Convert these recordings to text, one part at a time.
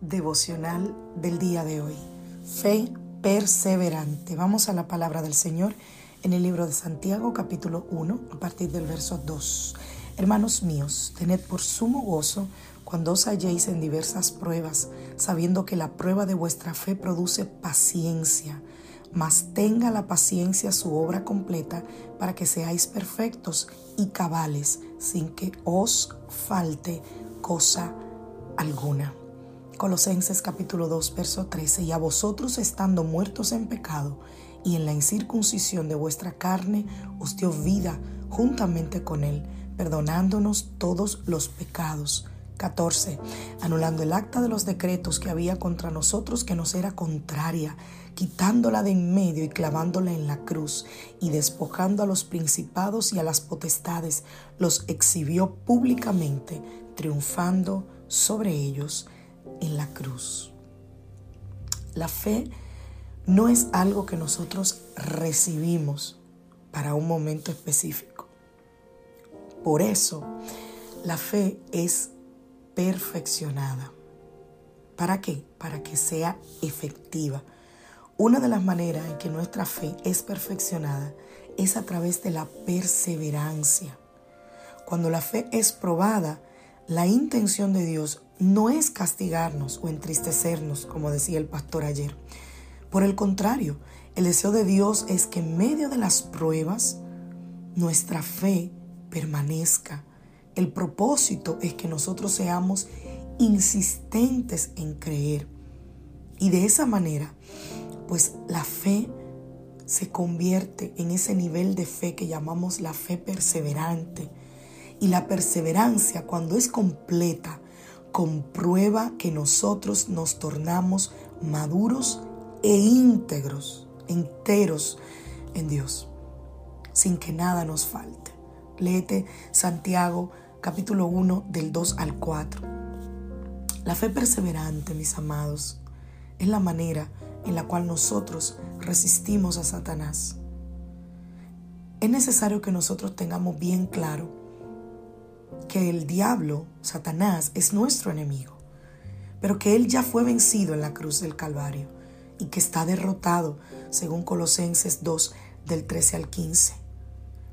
Devocional del día de hoy. Fe perseverante. Vamos a la palabra del Señor en el libro de Santiago capítulo 1 a partir del verso 2. Hermanos míos, tened por sumo gozo cuando os halléis en diversas pruebas, sabiendo que la prueba de vuestra fe produce paciencia. Mas tenga la paciencia su obra completa para que seáis perfectos y cabales, sin que os falte cosa alguna. Colosenses capítulo 2, verso 13, y a vosotros estando muertos en pecado y en la incircuncisión de vuestra carne, os dio vida juntamente con él, perdonándonos todos los pecados. 14. Anulando el acta de los decretos que había contra nosotros que nos era contraria, quitándola de en medio y clavándola en la cruz, y despojando a los principados y a las potestades, los exhibió públicamente, triunfando sobre ellos en la cruz. La fe no es algo que nosotros recibimos para un momento específico. Por eso, la fe es perfeccionada. ¿Para qué? Para que sea efectiva. Una de las maneras en que nuestra fe es perfeccionada es a través de la perseverancia. Cuando la fe es probada, la intención de Dios no es castigarnos o entristecernos, como decía el pastor ayer. Por el contrario, el deseo de Dios es que en medio de las pruebas nuestra fe permanezca. El propósito es que nosotros seamos insistentes en creer. Y de esa manera, pues la fe se convierte en ese nivel de fe que llamamos la fe perseverante. Y la perseverancia, cuando es completa, comprueba que nosotros nos tornamos maduros e íntegros, enteros en Dios, sin que nada nos falte. Léete Santiago capítulo 1 del 2 al 4. La fe perseverante, mis amados, es la manera en la cual nosotros resistimos a Satanás. Es necesario que nosotros tengamos bien claro que el diablo, Satanás, es nuestro enemigo, pero que él ya fue vencido en la cruz del Calvario y que está derrotado, según Colosenses 2 del 13 al 15.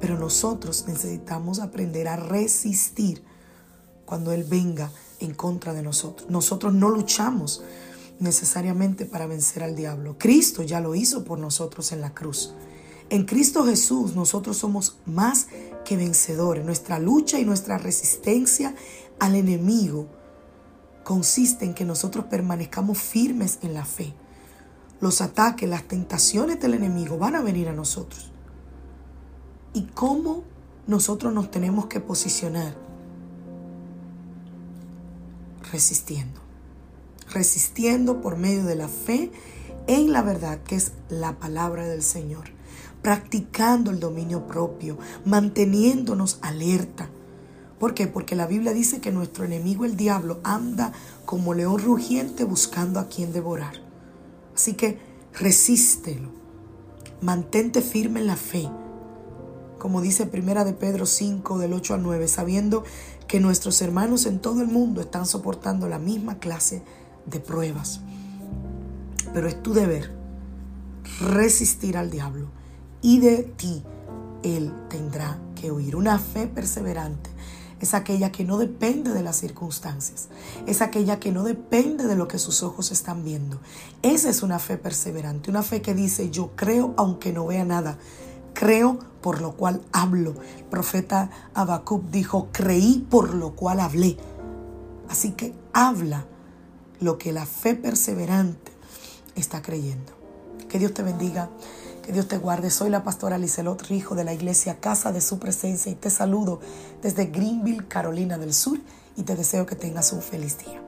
Pero nosotros necesitamos aprender a resistir cuando Él venga en contra de nosotros. Nosotros no luchamos necesariamente para vencer al diablo. Cristo ya lo hizo por nosotros en la cruz. En Cristo Jesús nosotros somos más que vencedores. Nuestra lucha y nuestra resistencia al enemigo consiste en que nosotros permanezcamos firmes en la fe. Los ataques, las tentaciones del enemigo van a venir a nosotros. ¿Y cómo nosotros nos tenemos que posicionar? Resistiendo. Resistiendo por medio de la fe en la verdad que es la palabra del Señor practicando el dominio propio, manteniéndonos alerta. ¿Por qué? Porque la Biblia dice que nuestro enemigo el diablo anda como león rugiente buscando a quien devorar. Así que resístelo. Mantente firme en la fe. Como dice Primera de Pedro 5 del 8 al 9, sabiendo que nuestros hermanos en todo el mundo están soportando la misma clase de pruebas. Pero es tu deber resistir al diablo y de ti Él tendrá que huir. Una fe perseverante es aquella que no depende de las circunstancias, es aquella que no depende de lo que sus ojos están viendo. Esa es una fe perseverante, una fe que dice yo creo aunque no vea nada. Creo por lo cual hablo. El profeta Habacuc dijo, creí por lo cual hablé. Así que habla lo que la fe perseverante está creyendo. Que Dios te bendiga, que Dios te guarde. Soy la pastora Lizelot Rijo de la iglesia Casa de Su Presencia y te saludo desde Greenville, Carolina del Sur y te deseo que tengas un feliz día.